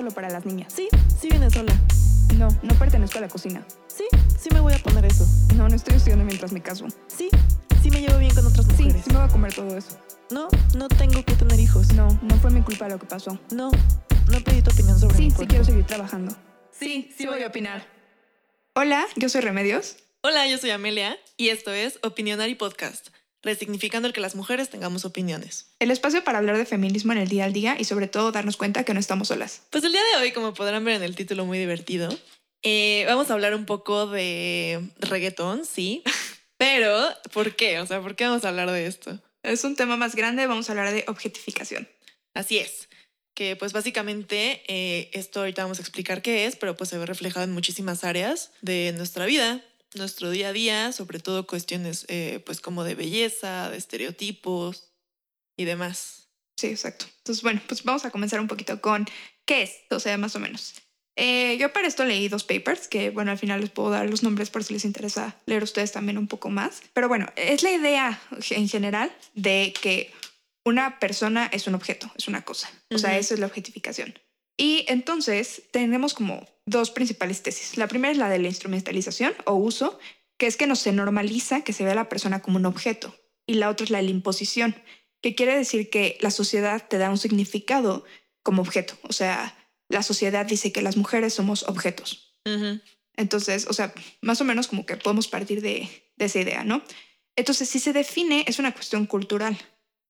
solo para las niñas. Sí, sí viene sola. No, no pertenezco a la cocina. Sí, sí me voy a poner eso. No, no estoy estudiando mientras me caso. Sí, sí me llevo bien con otras Sí, mujeres. sí me voy a comer todo eso. No, no tengo que tener hijos. No, no fue mi culpa lo que pasó. No, no pedí tu opinión sobre Sí, mi sí quiero seguir trabajando. Sí, sí voy a opinar. Hola, yo soy Remedios. Hola, yo soy Amelia y esto es Opinionary Podcast, resignificando el que las mujeres tengamos opiniones. El espacio para hablar de feminismo en el día al día y sobre todo darnos cuenta que no estamos solas. Pues el día de hoy, como podrán ver en el título muy divertido, eh, vamos a hablar un poco de reggaetón, sí. Pero, ¿por qué? O sea, ¿por qué vamos a hablar de esto? Es un tema más grande, vamos a hablar de objetificación. Así es. Que pues básicamente eh, esto ahorita vamos a explicar qué es, pero pues se ve reflejado en muchísimas áreas de nuestra vida, nuestro día a día, sobre todo cuestiones eh, pues como de belleza, de estereotipos y demás. Sí, exacto. Entonces, bueno, pues vamos a comenzar un poquito con qué es, o sea, más o menos. Eh, yo para esto leí dos papers que, bueno, al final les puedo dar los nombres por si les interesa leer ustedes también un poco más. Pero bueno, es la idea en general de que una persona es un objeto, es una cosa. O sea, eso es la objetificación. Y entonces tenemos como dos principales tesis. La primera es la de la instrumentalización o uso, que es que no se normaliza que se vea a la persona como un objeto. Y la otra es la de la imposición, que quiere decir que la sociedad te da un significado como objeto. O sea, la sociedad dice que las mujeres somos objetos. Entonces, o sea, más o menos como que podemos partir de, de esa idea, ¿no? Entonces, si se define, es una cuestión cultural.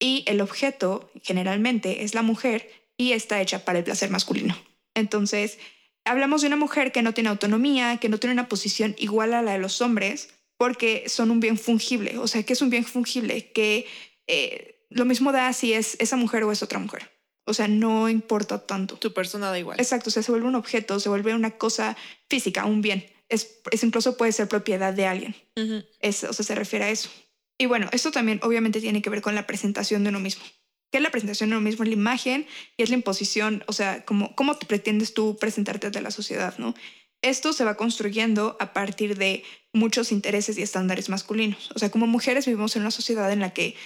Y el objeto, generalmente, es la mujer y está hecha para el placer masculino. Entonces, hablamos de una mujer que no tiene autonomía, que no tiene una posición igual a la de los hombres, porque son un bien fungible. O sea, que es un bien fungible, que eh, lo mismo da si es esa mujer o es otra mujer. O sea, no importa tanto. Tu persona da igual. Exacto, o sea, se vuelve un objeto, se vuelve una cosa física, un bien. Es, es incluso puede ser propiedad de alguien. Ujú. Es, o sea, se refiere a eso. Y bueno, esto también obviamente tiene que ver con la presentación de uno mismo. ¿Qué es la presentación de uno mismo? Es la imagen y es la imposición, o sea, cómo, cómo te pretendes tú presentarte ante la sociedad, ¿no? Esto se va construyendo a partir de muchos intereses y estándares masculinos. O sea, como mujeres vivimos en una sociedad en la que,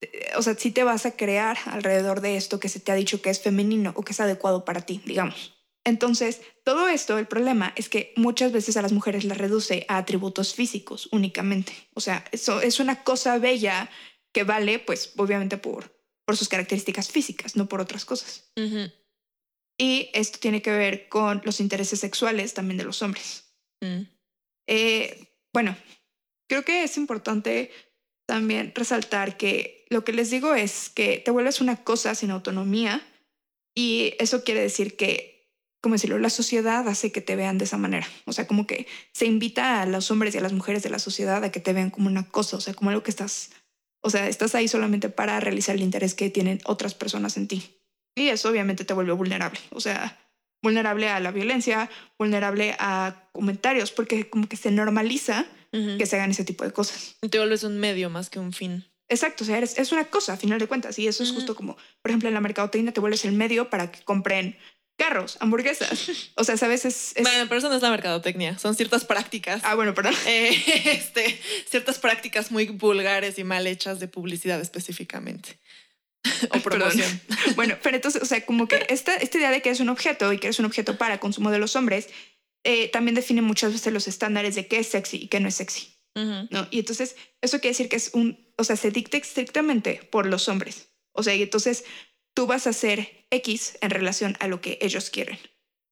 eh, o sea, sí te vas a crear alrededor de esto que se te ha dicho que es femenino o que es adecuado para ti, digamos. Entonces, todo esto, el problema es que muchas veces a las mujeres las reduce a atributos físicos únicamente. O sea, eso es una cosa bella que vale, pues, obviamente por, por sus características físicas, no por otras cosas. Y esto tiene que ver con los intereses sexuales también de los hombres. Mm. Eh, bueno, creo que es importante también resaltar que lo que les digo es que te vuelves una cosa sin autonomía y eso quiere decir que, como decirlo, la sociedad hace que te vean de esa manera. O sea, como que se invita a los hombres y a las mujeres de la sociedad a que te vean como una cosa, o sea, como algo que estás, o sea, estás ahí solamente para realizar el interés que tienen otras personas en ti. Y eso obviamente te vuelve vulnerable, o sea, vulnerable a la violencia, vulnerable a comentarios, porque como que se normaliza que se hagan ese tipo de cosas. Te vuelves un medio más que un fin. Exacto, o sea, eres- es una cosa a final de cuentas y eso es justo como, por ejemplo, en la mercadotecnia te vuelves el medio para que compren carros, hamburguesas. O sea, sabes, es... es- Bueno, pero eso no es la mercadotecnia, son ciertas prácticas. Ah, bueno, perdón. Eh, este, ciertas prácticas muy vulgares y mal hechas de publicidad específicamente. o Perdón. promoción. Bueno, pero entonces, o sea, como que esta, esta idea de que es un objeto y que es un objeto para consumo de los hombres, eh, también define muchas veces los estándares de qué es sexy y qué no es sexy. ¿no? Y entonces eso quiere decir que es un, o sea, se dicta estrictamente por los hombres. O sea, y entonces tú vas a hacer X en relación a lo que ellos quieren.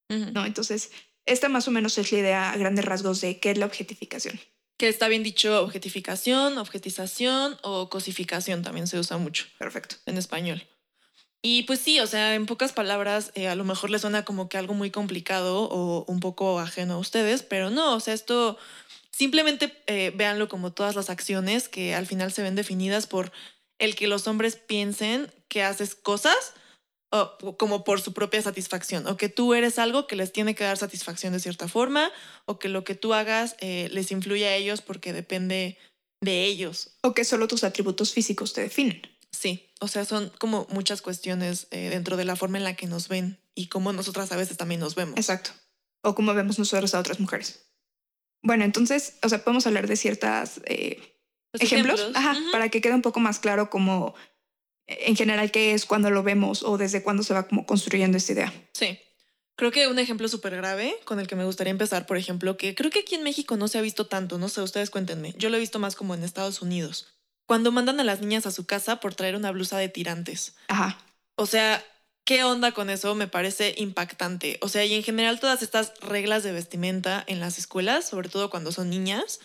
¿no? Entonces, esta más o menos es la idea a grandes rasgos de qué es la objetificación. Que está bien dicho objetificación, objetización o cosificación también se usa mucho Perfecto. en español. Y pues sí, o sea, en pocas palabras, eh, a lo mejor les suena como que algo muy complicado o un poco ajeno a ustedes, pero no, o sea, esto simplemente eh, véanlo como todas las acciones que al final se ven definidas por el que los hombres piensen que haces cosas o como por su propia satisfacción, o que tú eres algo que les tiene que dar satisfacción de cierta forma, o que lo que tú hagas eh, les influye a ellos porque depende de ellos. O que solo tus atributos físicos te definen. Sí, o sea, son como muchas cuestiones eh, dentro de la forma en la que nos ven y cómo nosotras a veces también nos vemos. Exacto. O como vemos nosotros a otras mujeres. Bueno, entonces, o sea, podemos hablar de ciertas eh, Los ejemplos, Ajá, para que quede un poco más claro como eh, en general qué es cuando lo vemos o desde cuándo se va como construyendo esta idea. Sí. Creo que un ejemplo súper grave con el que me gustaría empezar, por ejemplo, que creo que aquí en México no se ha visto tanto, no sé, ustedes cuéntenme. Yo lo he visto más como en Estados Unidos. Cuando mandan a las niñas a su casa por traer una blusa de tirantes. Ajá. O sea, ¿qué onda con eso? Me parece impactante. O sea, y en general todas estas reglas de vestimenta en las escuelas, sobre todo cuando son niñas,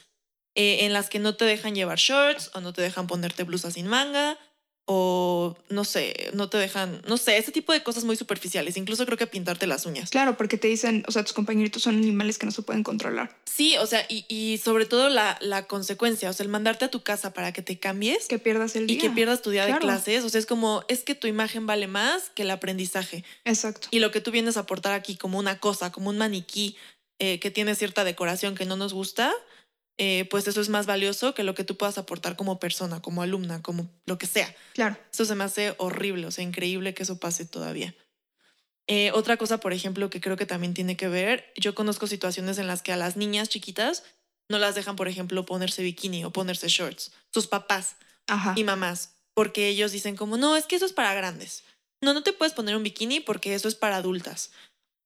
eh, en las que no te dejan llevar shorts o no te dejan ponerte blusa sin manga o no sé, no te dejan, no sé, ese tipo de cosas muy superficiales, incluso creo que pintarte las uñas. Claro, porque te dicen, o sea, tus compañeritos son animales que no se pueden controlar. Sí, o sea, y, y sobre todo la, la, consecuencia, o sea, el mandarte a tu casa para que te cambies. Que pierdas el día. Y que pierdas tu día de clases, o sea, es como, es que tu imagen vale más que el aprendizaje. Exacto. Y lo que tú vienes a aportar aquí como una cosa, como un maniquí eh, que tiene cierta decoración que no nos gusta, eh, pues eso es más valioso que lo que tú puedas aportar como persona, como alumna, como lo que sea. Claro. Eso se me hace horrible, o sea, increíble que eso pase todavía. Eh, otra cosa, por ejemplo, que creo que también tiene que ver, yo conozco situaciones en las que a las niñas chiquitas no las dejan, por ejemplo, ponerse bikini o ponerse shorts, sus papás y mamás, porque ellos dicen como, no, es que eso es para grandes. No, no te puedes poner un bikini porque eso es para adultas.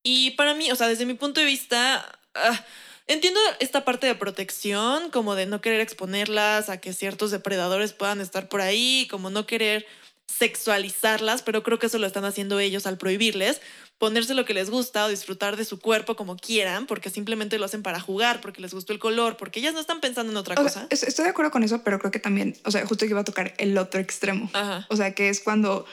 Y para mí, o sea, desde mi punto de vista, ah, Entiendo esta parte de protección, como de no querer exponerlas a que ciertos depredadores puedan estar por ahí, como no querer sexualizarlas, pero creo que eso lo están haciendo ellos al prohibirles ponerse lo que les gusta o disfrutar de su cuerpo como quieran, porque simplemente lo hacen para jugar, porque les gustó el color, porque ellas no están pensando en otra cosa. estoy de acuerdo con eso, pero creo que también, o sea, justo que iba a tocar el otro extremo. O sea, que es cuando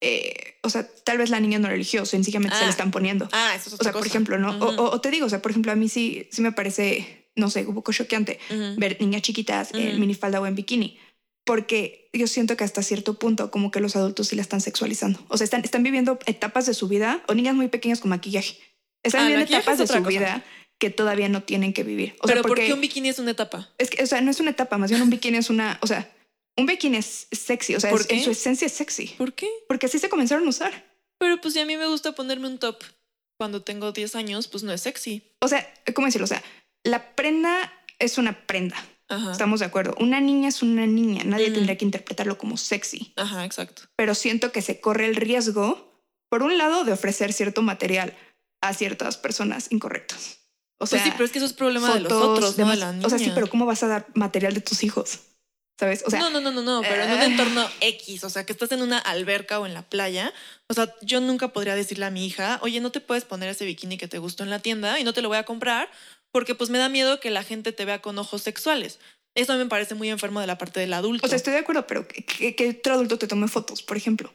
eh, o sea, tal vez la niña no religió, sencillamente se le ah. están poniendo. Ah, eso es otra O sea, por ejemplo, ¿no? o, te digo, o sea, por ejemplo, a mí sí, sí me parece, no sé, un poco choqueante ver niñas chiquitas en minifalda o en bikini, porque yo siento que hasta cierto punto como que los adultos sí la están sexualizando. O sea, están, están viviendo etapas de su vida, o niñas muy pequeñas con maquillaje. Están ah, viviendo etapas de su vida que todavía no tienen que vivir. O Pero sea, porque, ¿por qué un bikini es una etapa? Es que, o sea, no es una etapa, más bien un bikini es una, o sea, un bikini es sexy, o sea, en su esencia es sexy. ¿Por qué? Porque así se comenzaron a usar. Pero pues si a mí me gusta ponerme un top cuando tengo 10 años, pues no es sexy. O sea, ¿cómo decirlo? O sea, la prenda es una prenda. Estamos de acuerdo. Una niña es una niña. Nadie tendría que interpretarlo como sexy. Ajá, exacto. Pero siento que se corre el riesgo, por un lado, de ofrecer cierto material a ciertas personas incorrectas. O pues sea, sí, pero es que eso es problema de los otros, de no de la niña. O sea, sí, pero ¿cómo vas a dar material de tus hijos? ¿Sabes? O sea, no, no, no, no, no, pero en un eh. entorno X, o sea, que estás en una alberca o en la playa, o sea, yo nunca podría decirle a mi hija, oye, no te puedes poner ese bikini que te gustó en la tienda y no te lo voy a comprar porque pues me da miedo que la gente te vea con ojos sexuales. Eso me parece muy enfermo de la parte del adulto. O sea, estoy de acuerdo, pero que, otro adulto te tome fotos, por ejemplo.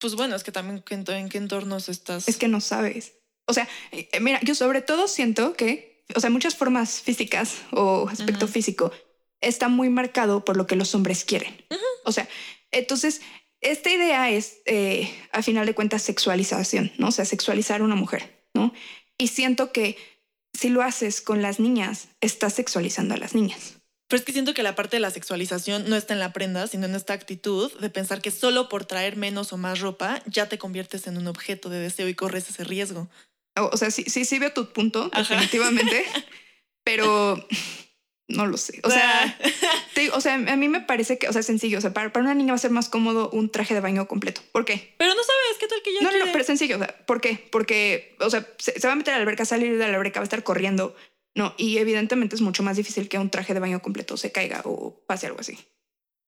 Pues bueno, es que también en qué entornos estás. Es que no sabes. O sea, eh, mira, yo sobre todo siento que, o sea, muchas formas físicas o aspecto físico está muy marcado por lo que los hombres quieren. O sea, entonces, esta idea es, eh, a final de cuentas, sexualización, ¿no? O sea, sexualizar a una mujer, ¿no? Y siento que si lo haces con las niñas, estás sexualizando a las niñas. Pero es que siento que la parte de la sexualización no está en la prenda, sino en esta actitud de pensar que solo por traer menos o más ropa ya te conviertes en un objeto de deseo y corres ese riesgo. O, sea, sí, sí, sí veo tu punto, definitivamente, pero no lo sé. O sea, o sea, a mí me parece que, o sea, sencillo. O sea, para, una niña va a ser más cómodo un traje de baño completo. ¿Por qué? Pero no sabes qué tal que ya. No, no, no, pero es sencillo. O sea, ¿por qué? Porque, o sea, se, va a meter a la alberca, salir de la alberca, va a estar corriendo. No, y evidentemente es mucho más difícil que un traje de baño completo se caiga o pase algo así.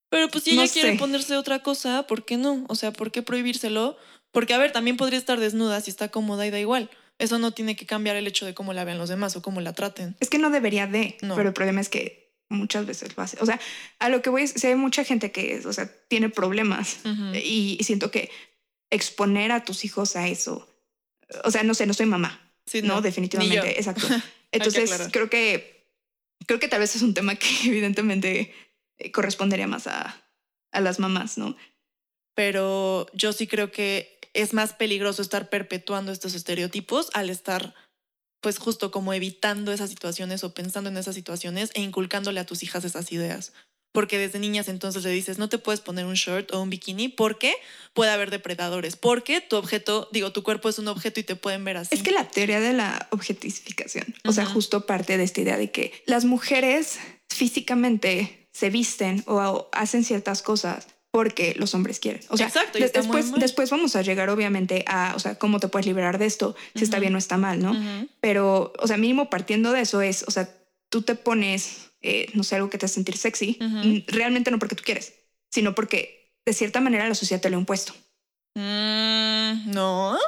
Pero pues si ella quiere ponerse otra cosa, ¿por qué no? O sea, ¿por qué prohibírselo? Porque, a ver, también podría estar desnuda si está cómoda y da igual. Eso no tiene que cambiar el hecho de cómo la vean los demás o cómo la traten. Es que no debería de, pero el problema es que muchas veces lo hace. O sea, a lo que voy es, si hay mucha gente que, o sea, tiene problemas y, siento que exponer a tus hijos a eso, o sea, no sé, no soy mamá, no, definitivamente, exacto. Entonces, creo que, creo que tal vez es un tema que evidentemente eh, correspondería más a, a las mamás, ¿no? Pero yo sí creo que es más peligroso estar perpetuando estos estereotipos al estar pues justo como evitando esas situaciones o pensando en esas situaciones e inculcándole a tus hijas esas ideas. Porque desde niñas entonces le dices, no te puedes poner un short o un bikini porque puede haber depredadores, porque tu objeto, digo, tu cuerpo es un objeto y te pueden ver así. Es que la teoría de la objetificación, o sea, justo parte de esta idea de que las mujeres físicamente se visten o hacen ciertas cosas porque los hombres quieren. O sea, Exacto, después, después vamos a llegar obviamente a, o sea, cómo te puedes liberar de esto, si está bien o está mal, ¿no? Pero, o sea, mínimo partiendo de eso es, o sea, tú te pones, eh, no sé, algo que te hace sentir sexy, realmente no porque tú quieres, sino porque de cierta manera la sociedad te lo ha impuesto. Mm, no.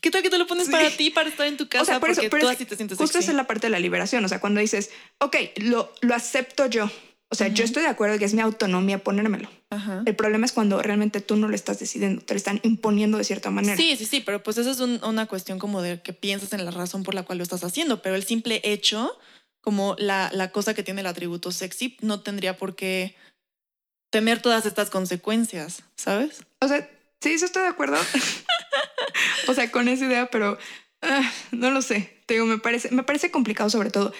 ¿Qué tal que te lo pones Sí. para ti, para estar en tu casa? o sea, por eso, pero tú es así te sientes justo sexy? esa es la parte de la liberación, o sea, cuando dices, ok, lo, lo acepto yo, o sea, yo estoy de acuerdo que es mi autonomía ponérmelo. Ajá. El problema es cuando realmente tú no lo estás decidiendo, te lo están imponiendo de cierta manera. Sí, sí, sí, pero pues esa es un- una cuestión como de que piensas en la razón por la cual lo estás haciendo, pero el simple hecho, como la, la cosa que tiene el atributo sexy, no tendría por qué tener todas estas consecuencias, ¿sabes? O sea, sí, eso estoy de acuerdo. o sea, con esa idea, pero ah, no lo sé. Te digo, me parece, me parece complicado sobre todo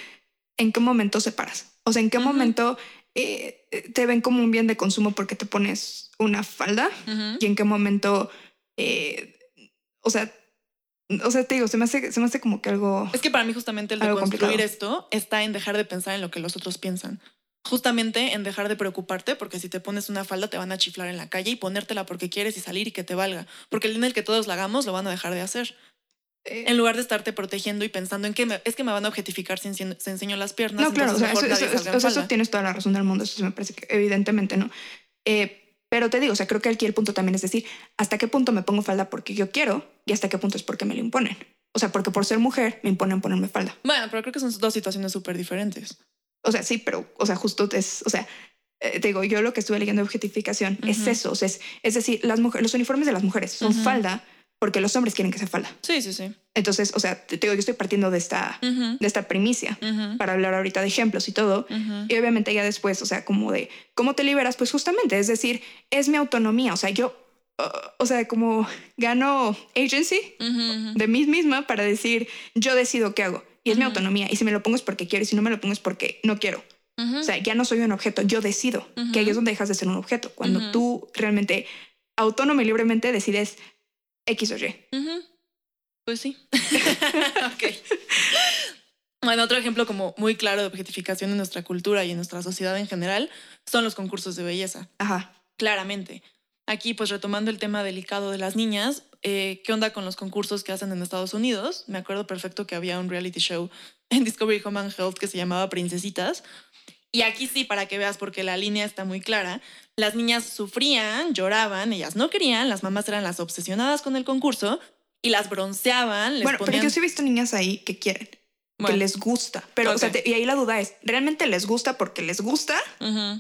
en qué momento separas. O sea, en qué Ujú. momento eh, te ven como un bien de consumo porque te pones una falda y en qué momento, eh, o sea, o sea, te digo, se me hace, se me hace como que algo... Es que para mí justamente el de construir complicado. esto está en dejar de pensar en lo que los otros piensan. Justamente en dejar de preocuparte porque si te pones una falda te van a chiflar en la calle y ponértela porque quieres y salir y que te valga. Porque el día en el que todos la hagamos lo van a dejar de hacer. Eh, En lugar de estarte protegiendo y pensando en que me- es que me van a objetificar si enseño, si enseño las piernas. No, claro, o sea, eso, tienes toda la razón del mundo, eso me parece que evidentemente no. Eh, pero te digo, o sea, creo que aquí el punto también es decir, hasta qué punto me pongo falda porque yo quiero y hasta qué punto es porque me lo imponen. O sea, porque por ser mujer me imponen ponerme falda. Bueno, pero creo que son dos situaciones súper diferentes. O sea, sí, pero, o sea, justo es, o sea, eh, te digo, yo lo que estuve leyendo de objetificación es Ujú. eso, o sea, es, es decir, las mujeres, los uniformes de las mujeres son falda porque los hombres quieren que sea falda. Sí, sí, sí. Entonces, o sea, te digo, yo estoy partiendo de esta, Ujú, de esta primicia ujú, para hablar ahorita de ejemplos y todo. ujú. Y obviamente ya después, o sea, como de cómo te liberas, pues justamente, es decir, es mi autonomía, o sea, yo, uh, o sea, como gano agency de mí misma para decir, yo decido qué hago. Y es mi autonomía. Y si me lo pongo es porque quiero y si no me lo pongo es porque no quiero. Ujú. O sea, ya no soy un objeto, yo decido. Que ahí es donde dejas de ser un objeto. Cuando Ujú. tú realmente, autónoma y libremente decides X o Y. Ujú. Pues sí. ok. Bueno, otro ejemplo como muy claro de objetificación en nuestra cultura y en nuestra sociedad en general son los concursos de belleza. Ajá. Claramente. Aquí, pues retomando el tema delicado de las niñas, eh, ¿qué onda con los concursos que hacen en Estados Unidos? Me acuerdo perfecto que había un reality show en Discovery Home and Health que se llamaba Princesitas. Y aquí sí, para que veas, porque la línea está muy clara, las niñas sufrían, lloraban, ellas no querían, las mamás eran las obsesionadas con el concurso y las bronceaban, les bueno, pero yo sí he visto niñas ahí que quieren, que les gusta. Pero, o sea, Ok. te- y ahí la duda es, ¿realmente les gusta porque les gusta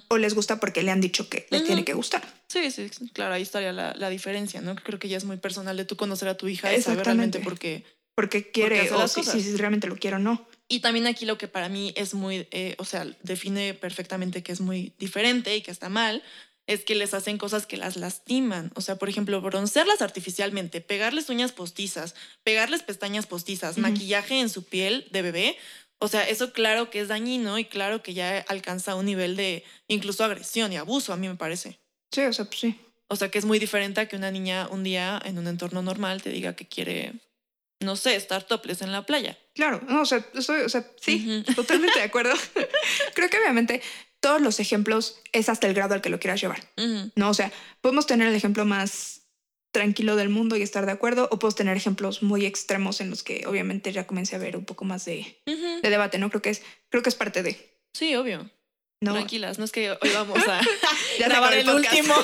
o les gusta porque le han dicho que les tiene que gustar? Sí, sí, claro, ahí estaría la, la diferencia, ¿no? Creo que ya es muy personal de tú conocer a tu hija y saber realmente por qué. Porque quiere hace o si, si realmente lo quiere o no. Y también aquí lo que para mí es muy, eh, o sea, define perfectamente que es muy diferente y que está mal, es que les hacen cosas que las lastiman. O sea, por ejemplo, broncearlas artificialmente, pegarles uñas postizas, pegarles pestañas postizas, maquillaje en su piel de bebé. O sea, eso claro que es dañino y claro que ya alcanza un nivel de incluso agresión y abuso, a mí me parece. Sí, o sea, pues sí. O sea, que es muy diferente a que una niña un día en un entorno normal te diga que quiere, no sé, estar topless en la playa. Claro, no, o sea, estoy, o sea, sí, totalmente de acuerdo. Creo que obviamente todos los ejemplos es hasta el grado al que lo quieras llevar. ¿no? O sea, podemos tener el ejemplo más tranquilo del mundo y estar de acuerdo, o podemos tener ejemplos muy extremos en los que obviamente ya comencé a ver un poco más de, debate, ¿no? Creo que es, creo que es parte de, Sí, obvio. ¿no? Tranquilas, no es que hoy vamos a Ya grabar el el último.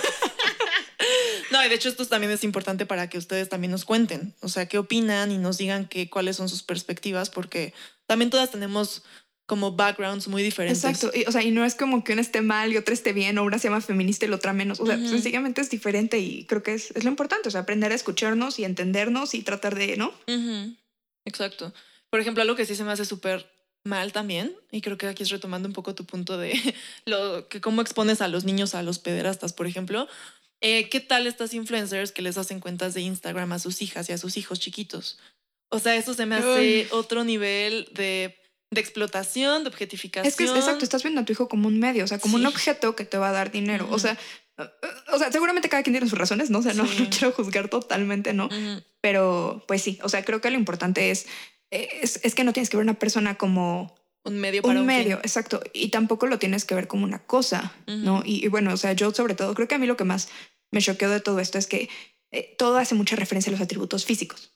No, y de hecho esto también es importante para que ustedes también nos cuenten, o sea, qué opinan y nos digan que, cuáles son sus perspectivas, porque también todas tenemos como backgrounds muy diferentes. Exacto, y, o sea, y no es como que una esté mal y otra esté bien, o una se llama feminista y la otra menos, o sea, sencillamente es diferente y creo que es, es lo importante, o sea, aprender a escucharnos y entendernos y tratar de, ¿no? Ujú, Exacto. Por ejemplo, algo que sí se me hace súper mal también, y creo que aquí es retomando un poco tu punto de lo que cómo expones a los niños a los pederastas, por ejemplo. Eh, ¿Qué tal estas influencers que les hacen cuentas de Instagram a sus hijas y a sus hijos chiquitos? O sea, eso se me hace otro nivel de, de explotación, de objetificación. Es que es- exacto, estás viendo a tu hijo como un medio, o sea, como un objeto que te va a dar dinero. O sea, uh, uh, o sea, seguramente cada quien tiene sus razones, ¿no? O sea, no, Sí. no quiero juzgar totalmente, ¿no? Pero pues sí, o sea, creo que lo importante es, es, es que no tienes que ver a una persona como un medio para un un, medio, fin. exacto. Y tampoco lo tienes que ver como una cosa, ¿no? Y, y bueno, o sea, yo sobre todo, creo que a mí lo que más me choqueó de todo esto es que eh, todo hace mucha referencia a los atributos físicos.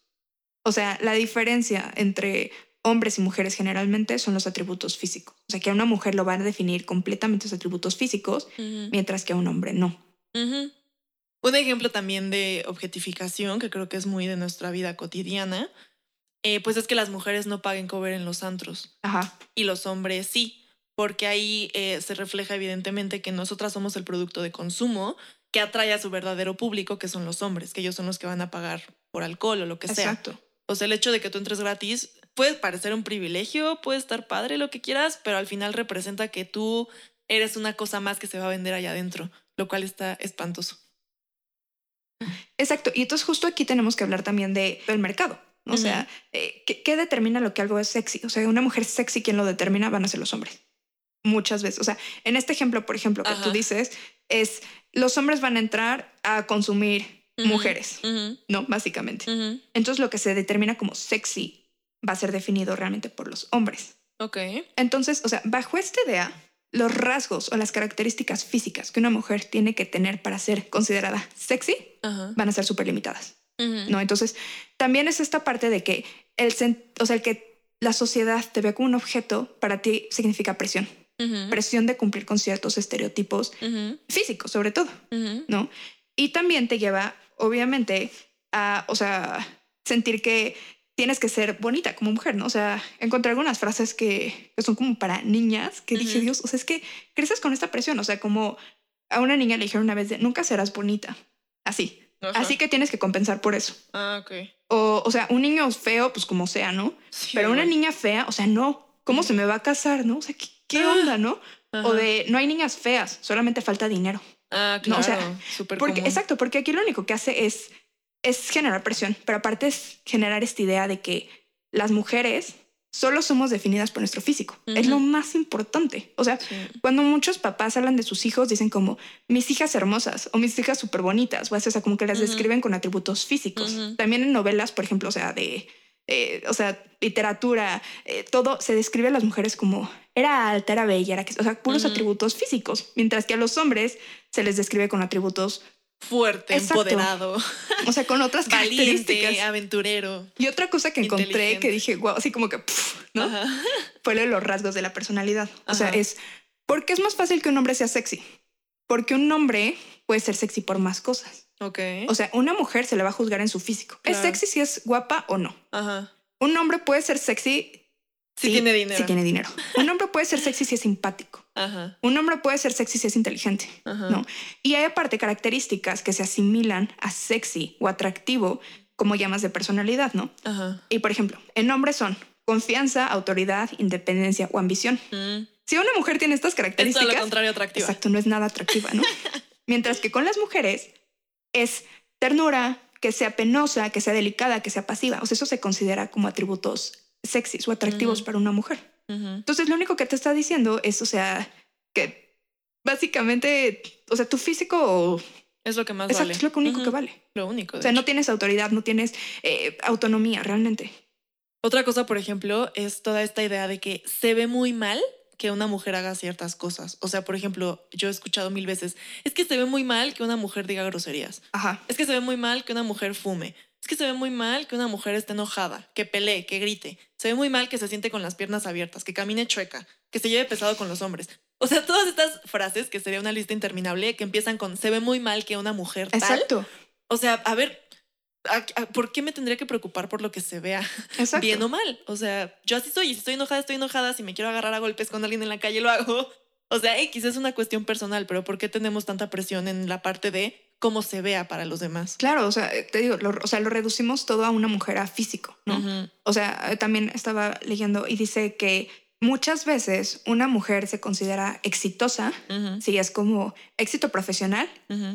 O sea, la diferencia entre hombres y mujeres generalmente son los atributos físicos. O sea, que a una mujer lo van a definir completamente sus atributos físicos, mientras que a un hombre no. Un ejemplo también de objetificación, que creo que es muy de nuestra vida cotidiana, eh, pues es que las mujeres no paguen cover en los antros Ajá, y los hombres sí, porque ahí eh, se refleja evidentemente que nosotras somos el producto de consumo que atrae a su verdadero público, que son los hombres, que ellos son los que van a pagar por alcohol o lo que sea. exacto. O sea, el hecho de que tú entres gratis puede parecer un privilegio, puede estar padre, lo que quieras, pero al final representa que tú eres una cosa más que se va a vender allá adentro, lo cual está espantoso. Exacto. Y entonces justo aquí tenemos que hablar también de, del mercado. O sea, eh, ¿qué, qué determina lo que algo es sexy? O sea, una mujer sexy, quien lo determina van a ser los hombres. Muchas veces. O sea, en este ejemplo, por ejemplo, que Ajá. tú dices, es los hombres van a entrar a consumir mujeres, ¿no? Básicamente. Entonces, lo que se determina como sexy va a ser definido realmente por los hombres. Ok. Entonces, o sea, bajo esta idea, los rasgos o las características físicas que una mujer tiene que tener para ser considerada sexy van a ser súper limitadas. ¿No? Entonces, también es esta parte de que el, o sea, el que la sociedad te vea como un objeto para ti significa presión, presión de cumplir con ciertos estereotipos físicos, sobre todo. ¿no? Y también te lleva, obviamente, a, o sea, sentir que tienes que ser bonita como mujer, ¿no? O sea, encontré algunas frases que, que son como para niñas que dije. Dios, o sea, es que creces con esta presión, o sea, como a una niña le dijeron una vez de, nunca serás bonita, así, Ajá. así que tienes que compensar por eso. Ah, ok. O, o sea, un niño feo, pues como sea, ¿no? Sí, Pero una niña fea, o sea, no. ¿Cómo se me va a casar, no? O sea, ¿qué, qué Ah. onda, no? Ajá. O de no hay niñas feas, solamente falta dinero. Ah, no, claro. o sea, súper Porque, común. exacto, porque aquí lo único que hace es, es generar presión, pero aparte es generar esta idea de que las mujeres solo somos definidas por nuestro físico. Es lo más importante. O sea, Sí. cuando muchos papás hablan de sus hijos, dicen como mis hijas hermosas o mis hijas súper bonitas, o sea, como que las describen con atributos físicos. También en novelas, por ejemplo, o sea, de, eh, o sea, literatura, eh, todo se describe a las mujeres como era alta, era bella, era que, o sea, puros atributos físicos, mientras que a los hombres se les describe con atributos, Fuerte, Exacto. empoderado, o sea, con otras valiente, características. aventurero. Y otra cosa que encontré que dije, wow, así como que, puf, ¿no? Ajá. Fue lo de los rasgos de la personalidad. O sea, es, ¿por qué es más fácil que un hombre sea sexy? Porque un hombre puede ser sexy por más cosas. Ok. O sea, una mujer se le va a juzgar en su físico. ¿Es sexy si es guapa o no? Ajá. Un hombre puede ser sexy Sí, tiene dinero. Si tiene dinero. Un hombre puede ser sexy si es simpático. Ajá. Un hombre puede ser sexy si es inteligente. Ajá. ¿no? Y hay aparte características que se asimilan a sexy o atractivo como llamas de personalidad, ¿no? Ajá. Y por ejemplo, en hombres son confianza, autoridad, independencia o ambición. Mm. Si una mujer tiene estas Es características, lo contrario atractiva. exacto, no es nada atractiva, ¿no? Mientras que con las mujeres es ternura, que sea penosa, que sea delicada, que sea pasiva. O sea, eso se considera como atributos sexys o atractivos para una mujer. Entonces, lo único que te está diciendo es, o sea, que básicamente, o sea, tu físico Es lo que más exacto, vale. es lo único que vale. Lo único. O sea, no tienes autoridad, no tienes eh, autonomía realmente. Otra cosa, por ejemplo, es toda esta idea de que se ve muy mal que una mujer haga ciertas cosas. O sea, por ejemplo, yo he escuchado mil veces, es que se ve muy mal que una mujer diga groserías. Ajá. Es que se ve muy mal que una mujer fume. Es que se ve muy mal que una mujer esté enojada, que pelee, que grite. Se ve muy mal que se siente con las piernas abiertas, que camine chueca, que se lleve pesado con los hombres. O sea, todas estas frases, que sería una lista interminable, que empiezan con se ve muy mal que una mujer tal. Exacto. O sea, a ver, ¿a- a- ¿por qué me tendría que preocupar por lo que se vea Exacto. bien o mal? O sea, yo así soy, y si estoy enojada, estoy enojada. Si me quiero agarrar a golpes con alguien en la calle, lo hago. O sea, X es una cuestión personal, pero ¿por qué tenemos tanta presión en la parte de cómo se vea para los demás? Claro, o sea, te digo, lo, o sea, lo reducimos todo a una mujer a físico, ¿no? O sea, eh, también estaba leyendo y dice que muchas veces una mujer se considera exitosa si es como éxito profesional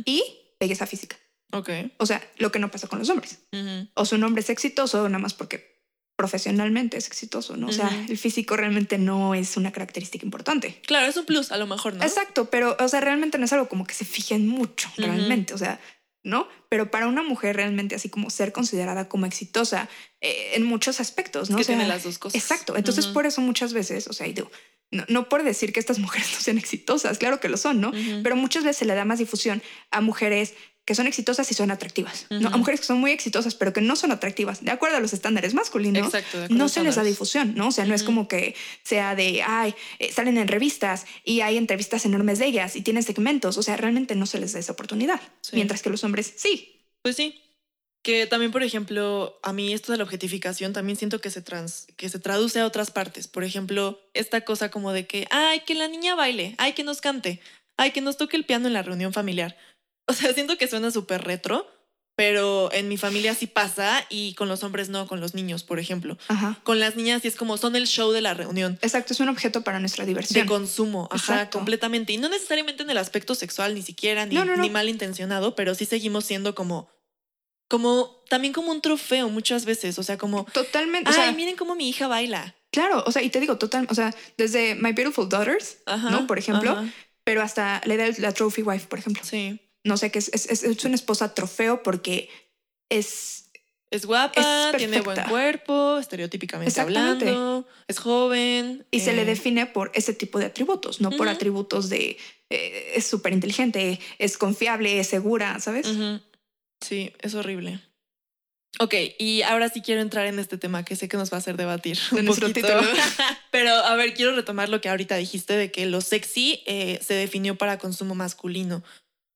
y belleza física. Ok. O sea, lo que no pasa con los hombres. O su hombre es exitoso nada más porque profesionalmente es exitoso, ¿no? O sea, el físico realmente no es una característica importante. Claro, es un plus, a lo mejor, ¿no? Exacto, pero, o sea, realmente no es algo como que se fijen mucho, realmente. O sea, ¿no? Pero para una mujer realmente así como ser considerada como exitosa eh, en muchos aspectos, ¿no? que tiene las dos cosas. Exacto. Entonces, por eso muchas veces, o sea, digo, no, no, por decir que estas mujeres no sean exitosas, claro que lo son, ¿no? Pero muchas veces se le da más difusión a mujeres que son exitosas y son atractivas, ¿no? A mujeres que son muy exitosas, pero que no son atractivas, de acuerdo a los estándares masculinos, Exacto, no se les da difusión, ¿no? O sea, no es como que sea de, ay, eh, salen en revistas y hay entrevistas enormes de ellas y tienen segmentos, o sea, realmente no se les da esa oportunidad, mientras que los hombres sí. Pues sí. Que también, por ejemplo, a mí esto de la objetificación también siento que se, trans, que se traduce a otras partes. Por ejemplo, esta cosa como de que, ay, que la niña baile, ay, que nos cante, ay, que nos toque el piano en la reunión familiar. O sea, siento que suena súper retro, pero en mi familia sí pasa y con los hombres no, con los niños, por ejemplo. Ajá. Con las niñas sí es como son el show de la reunión. Exacto, es un objeto para nuestra diversión. De consumo, ajá, completamente. Y no necesariamente en el aspecto sexual, ni siquiera, ni, ni malintencionado, pero sí seguimos siendo como como también como un trofeo muchas veces, o sea, como totalmente. Ay, miren cómo mi hija baila. Claro, o sea, y te digo total, o sea, desde My Beautiful Daughters, ¿no? Por ejemplo, pero hasta le da la trophy wife, por ejemplo. Sí. No sé qué es, es, es, una esposa trofeo porque es es guapa, tiene buen cuerpo, estereotípicamente hablando, es joven. Y se le eh, define por ese tipo de atributos, no por atributos de eh, es súper inteligente, es confiable, es segura, ¿sabes? Sí, es horrible. Ok, y ahora sí quiero entrar en este tema que sé que nos va a hacer debatir un nuestro título. Pero a ver, quiero retomar lo que ahorita dijiste de que lo sexy eh, se definió para consumo masculino.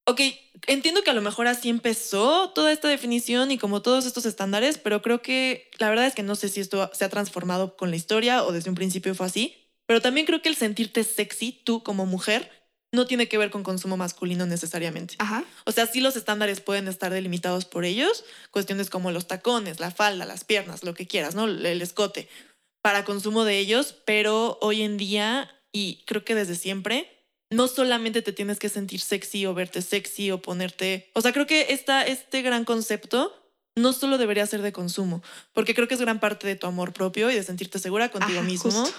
Ok, entiendo que a lo mejor así empezó toda esta definición y como todos estos estándares, pero creo que la verdad es que no sé si esto se ha transformado con la historia o desde un principio fue así, pero también creo que el sentirte sexy tú como mujer no tiene que ver con consumo masculino necesariamente. Ajá. O sea, sí los estándares pueden estar delimitados por ellos, cuestiones como los tacones, la falda, las piernas, lo que quieras, ¿no? El escote, para consumo de ellos, pero hoy en día, y creo que desde siempre, no solamente te tienes que sentir sexy o verte sexy o ponerte, o sea, creo que esta, este gran concepto no solo debería ser de consumo, porque creo que es gran parte de tu amor propio y de sentirte segura contigo mismo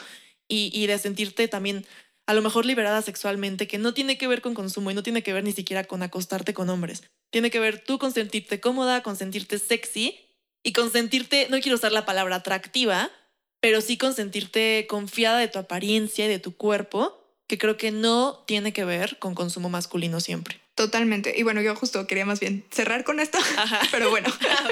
y, y de sentirte también a lo mejor liberada sexualmente, que no tiene que ver con consumo y no tiene que ver ni siquiera con acostarte con hombres. Tiene que ver tú con sentirte cómoda, con sentirte sexy y con sentirte, no quiero usar la palabra atractiva, pero sí con sentirte confiada de tu apariencia y de tu cuerpo, que creo que no tiene que ver con consumo masculino siempre. Totalmente. Y bueno, yo justo quería más bien cerrar con esto, pero bueno. Ah,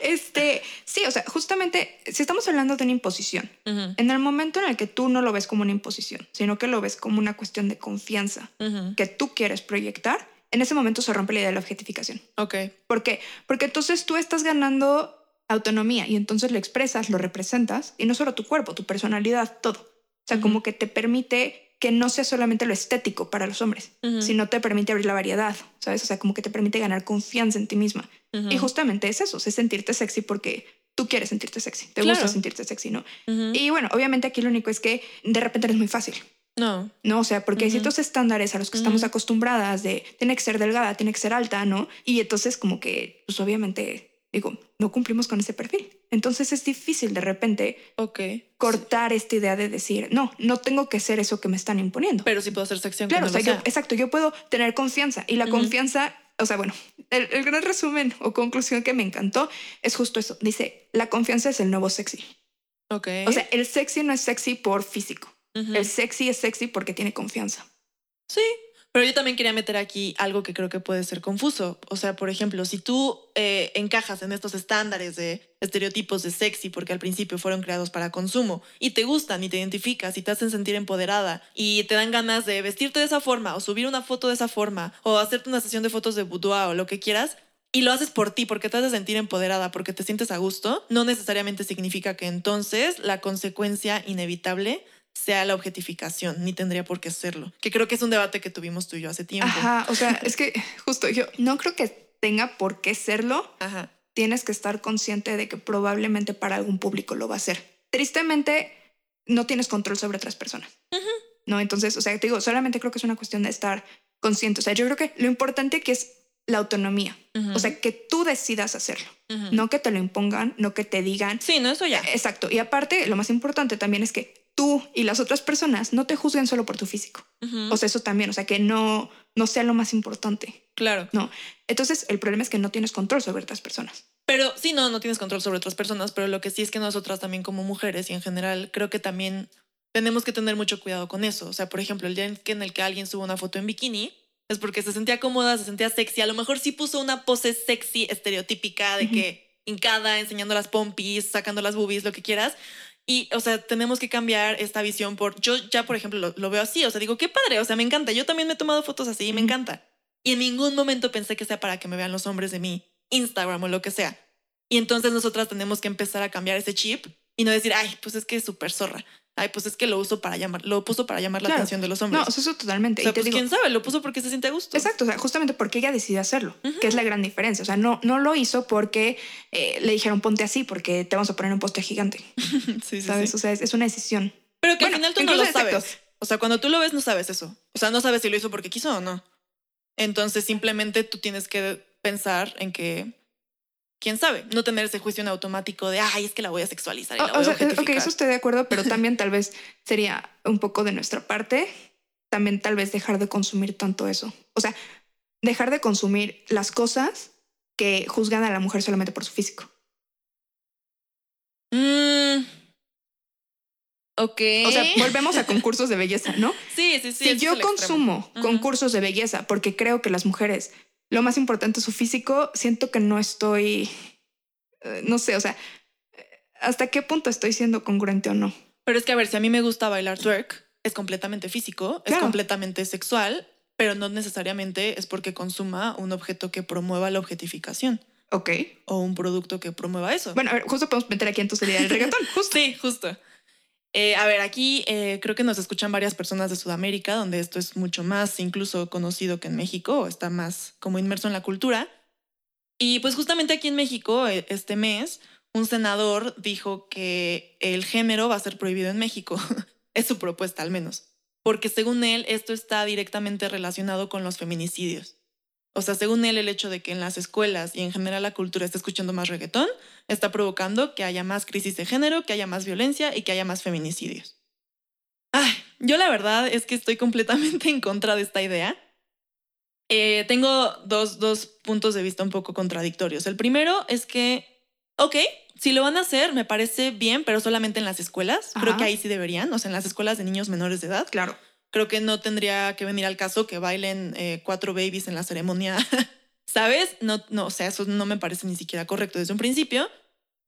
este, sí, o sea, justamente si estamos hablando de una imposición, en el momento en el que tú no lo ves como una imposición, sino que lo ves como una cuestión de confianza que tú quieres proyectar, en ese momento se rompe la idea de la objetificación. Ok. ¿Por qué? Porque entonces tú estás ganando autonomía y entonces lo expresas, lo representas y no solo tu cuerpo, tu personalidad, todo. O sea, como que te permite que no sea solamente lo estético para los hombres, sino te permite abrir la variedad, ¿sabes? O sea, como que te permite ganar confianza en ti misma. Y justamente es eso, es sentirte sexy porque tú quieres sentirte sexy, te gusta sentirte sexy, ¿no? Y bueno, obviamente aquí lo único es que de repente eres muy fácil. No. No, o sea, porque hay ciertos estándares a los que estamos acostumbradas de tiene que ser delgada, tiene que ser alta, ¿no? Y entonces como que, pues obviamente digo, no cumplimos con ese perfil. Entonces es difícil de repente cortar esta idea de decir, no, no tengo que ser eso que me están imponiendo. Pero sí puedo hacer sección. Claro, exacto, yo puedo tener confianza y la confianza, o sea, bueno, el, gran resumen o conclusión que me encantó es justo eso. Dice, la confianza es el nuevo sexy. Ok. O sea, el sexy no es sexy por físico. El sexy es sexy porque tiene confianza. Sí, pero yo también quería meter aquí algo que creo que puede ser confuso. O sea, por ejemplo, si tú eh, encajas en estos estándares de estereotipos de sexy porque al principio fueron creados para consumo y te gustan y te identificas y te hacen sentir empoderada y te dan ganas de vestirte de esa forma o subir una foto de esa forma o hacerte una sesión de fotos de boudoir o lo que quieras, y lo haces por ti, porque te haces sentir empoderada, porque te sientes a gusto, no necesariamente significa que entonces la consecuencia inevitable sea la objetificación, ni tendría por qué serlo. Que creo que es un debate que tuvimos tú y yo hace tiempo. Ajá, o sea, es que justo yo no creo que tenga por qué serlo. Ajá. Tienes que estar consciente de que probablemente para algún público lo va a ser. Tristemente, no tienes control sobre otras personas. No, entonces, o sea, te digo, solamente creo que es una cuestión de estar consciente. O sea, yo creo que lo importante que es la autonomía. O sea, que tú decidas hacerlo. No que te lo impongan, no que te digan. Sí, no, eso ya. Exacto. Y aparte, lo más importante también es que tú y las otras personas no te juzguen solo por tu físico. O sea, eso también, o sea, que no, no sea lo más importante. claro. No. Entonces, el problema es que no tienes control sobre otras personas. Pero sí, no, no tienes control sobre otras personas, pero lo que sí es que nosotras también como mujeres y en general creo que también tenemos que tener mucho cuidado con eso. O sea, por ejemplo, el día en el que alguien sube una foto en bikini es porque se sentía cómoda, se sentía sexy. A lo mejor sí puso una pose sexy estereotípica de que hincada, enseñando las pompis, sacando las boobies, lo que quieras. Y, o sea, tenemos que cambiar esta visión por... Yo ya, por ejemplo, lo, lo veo así. O sea, digo, qué padre, o sea, me encanta. Yo también me he tomado fotos así y me encanta. Y en ningún momento pensé que sea para que me vean los hombres de mi Instagram o lo que sea. Y entonces nosotras tenemos que empezar a cambiar ese chip y no decir, ay, pues es que es súper zorra. Ay, pues es que lo uso para llamar, lo puso para llamar la atención de los hombres. No, eso totalmente. o sea, y te pues digo, quién sabe, lo puso porque se siente a gusto. Exacto, o sea, justamente porque ella decidió hacerlo, que es la gran diferencia. O sea, no, no lo hizo porque eh, le dijeron ponte así, porque te vamos a poner un poste gigante, sí, sí, ¿sabes? sí. O sea, es, es una decisión. Pero que Bueno, al final tú no lo sabes. O sea, cuando tú lo ves, no sabes eso. O sea, no sabes si lo hizo porque quiso o no. Entonces, simplemente tú tienes que pensar en que, quién sabe, no tener ese juicio en automático de, ay, es que la voy a sexualizar y la O, voy o sea, a ok, eso estoy de acuerdo, pero también tal vez sería un poco de nuestra parte, también tal vez dejar de consumir tanto eso. O sea, dejar de consumir las cosas que juzgan a la mujer solamente por su físico. Mm. Ok. O sea, volvemos a concursos de belleza, ¿no? sí, sí, sí. si yo consumo concursos de belleza porque creo que las mujeres, lo más importante es su físico, siento que no estoy, eh, no sé, o sea, hasta qué punto estoy siendo congruente o no. Pero es que, a ver, si a mí me gusta bailar twerk, es completamente físico, es completamente sexual, pero no necesariamente es porque consuma un objeto que promueva la objetificación Ok. o un producto que promueva eso. Bueno, a ver, justo podemos meter aquí entonces el reggaetón, justo. Sí, justo. Eh, a ver, aquí eh, creo que nos escuchan varias personas de Sudamérica, donde esto es mucho más incluso conocido que en México, o está más como inmerso en la cultura. Y pues justamente aquí en México, eh, este mes, un senador dijo que el género va a ser prohibido en México. es su propuesta, al menos. Porque según él, esto está directamente relacionado con los feminicidios. O sea, según él, el hecho de que en las escuelas y en general la cultura esté escuchando más reggaetón está provocando que haya más crisis de género, que haya más violencia y que haya más feminicidios. Ay, yo la verdad es que estoy completamente en contra de esta idea. Eh, tengo dos, dos puntos de vista un poco contradictorios. El primero es que, ok, si lo van a hacer, me parece bien, pero solamente en las escuelas. Creo que ahí sí deberían, o sea, en las escuelas de niños menores de edad Claro. Creo que no tendría que venir al caso que bailen eh, cuatro babies en la ceremonia, ¿sabes? No, no, o sea, eso no me parece ni siquiera correcto desde un principio.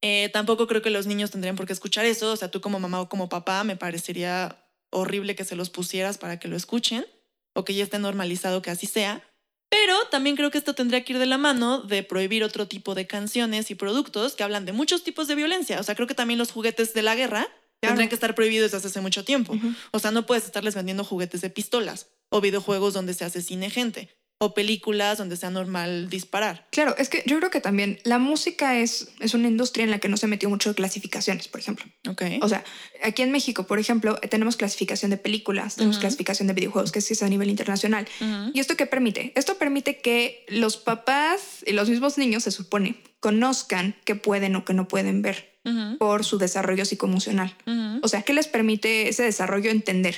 Eh, tampoco creo que los niños tendrían por qué escuchar eso. O sea, tú como mamá o como papá, me parecería horrible que se los pusieras para que lo escuchen o que ya esté normalizado que así sea. Pero también creo que esto tendría que ir de la mano de prohibir otro tipo de canciones y productos que hablan de muchos tipos de violencia. O sea, creo que también los juguetes de la guerra. Tendrían que estar prohibidos desde hace mucho tiempo. O sea, no puedes estarles vendiendo juguetes de pistolas o videojuegos donde se asesine gente o películas donde sea normal disparar. Claro, es que yo creo que también la música es, es una industria en la que no se metió mucho de clasificaciones, por ejemplo. Ok. O sea, aquí en México, por ejemplo, eh, tenemos clasificación de películas, tenemos clasificación de videojuegos, que es a nivel internacional. ¿Y esto qué permite? Esto permite que los papás y los mismos niños, se supone, conozcan qué pueden o qué no pueden ver por su desarrollo psicoemocional. O sea, ¿qué les permite ese desarrollo entender?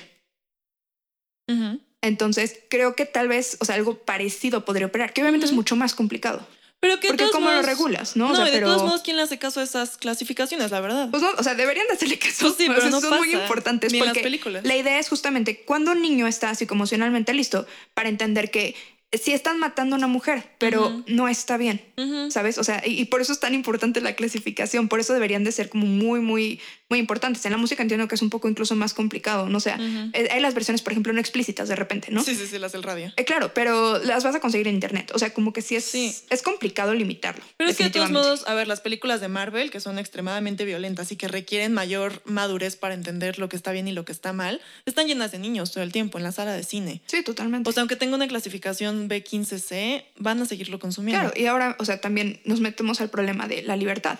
Entonces, creo que tal vez, o sea, algo parecido podría operar, que obviamente es mucho más complicado. Pero que Porque ¿cómo lo regulas, no? No, O sea, y de pero... todos modos, ¿quién le hace caso a esas clasificaciones, la verdad? Pues no, o sea, deberían de hacerle caso. Pues sí, O pero sea, no son muy importantes ni en las porque películas. la idea es justamente cuando un niño está psicoemocionalmente listo para entender que sí están matando a una mujer, pero no está bien. ¿Sabes? O sea, y, y por eso es tan importante la clasificación, por eso deberían de ser como muy, muy, muy importantes. En la música entiendo que es un poco incluso más complicado, no o sea, eh, hay las versiones, por ejemplo, no explícitas de repente, ¿no? Sí, sí, sí, las del radio. Eh, claro, pero las vas a conseguir en internet. O sea, como que sí es, Sí. es complicado limitarlo. Pero es que de todos modos, a ver, las películas de Marvel, que son extremadamente violentas y que requieren mayor madurez para entender lo que está bien y lo que está mal, están llenas de niños todo el tiempo en la sala de cine. Sí, totalmente. O sea, aunque tenga una clasificación B15C, van a seguirlo consumiendo. claro, y ahora, o sea, también nos metemos al problema de la libertad.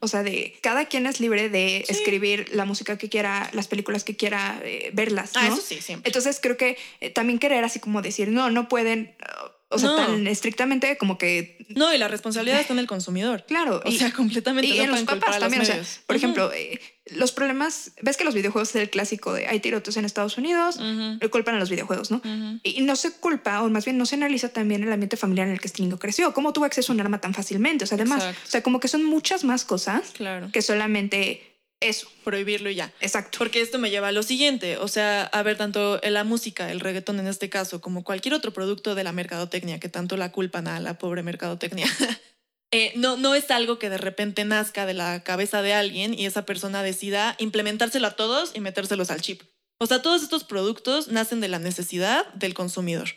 O sea, de cada quien es libre de Sí. escribir la música que quiera, las películas que quiera, eh, verlas, ¿no? Ah, eso sí, siempre. Entonces creo que eh, también querer así como decir, no, no pueden, uh, o sea, No. tan estrictamente como que No, y la responsabilidad está en el consumidor. claro, O y, sea, completamente. y no en los papás los también, o sea, por ejemplo, eh, los problemas, ves que los videojuegos es el clásico de hay tiroteos en Estados Unidos, ujú, le culpan a los videojuegos, ¿no? Y no se culpa, o más bien no se analiza también el ambiente familiar en el que este niño creció, cómo tuvo acceso a un arma tan fácilmente, o sea, además, Exacto. o sea, como que son muchas más cosas Claro. que solamente eso, Prohibirlo y ya. exacto. Porque esto me lleva a lo siguiente, o sea, a ver, tanto la música, el reggaetón en este caso, como cualquier otro producto de la mercadotecnia, que tanto la culpan a la pobre mercadotecnia, eh, no, no es algo que de repente nazca de la cabeza de alguien y esa persona decida implementárselo a todos y metérselos al chip. O sea, todos estos productos nacen de la necesidad del consumidor.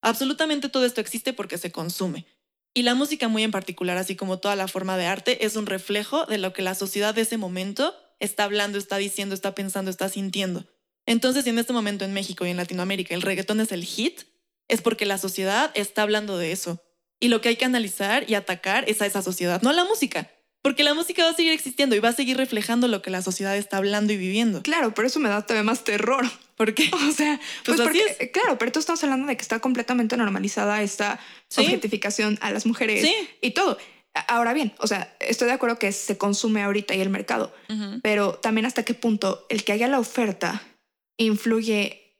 Absolutamente todo esto existe porque se consume. Y la música muy en particular, así como toda la forma de arte, es un reflejo de lo que la sociedad de ese momento está hablando, está diciendo, está pensando, está sintiendo. Entonces, si en este momento en México y en Latinoamérica el reggaetón es el hit, es porque la sociedad está hablando de eso. Y lo que hay que analizar y atacar es a esa sociedad, no a la música. Porque la música va a seguir existiendo y va a seguir reflejando lo que la sociedad está hablando y viviendo. Claro, pero eso me da todavía más terror. ¿Por qué? O sea, pues, Pues porque, claro, pero tú estás hablando de que está completamente normalizada esta Sí. objetificación a las mujeres Sí. y todo. Ahora bien, o sea, estoy de acuerdo que se consume ahorita y el mercado, pero también hasta qué punto el que haya la oferta influye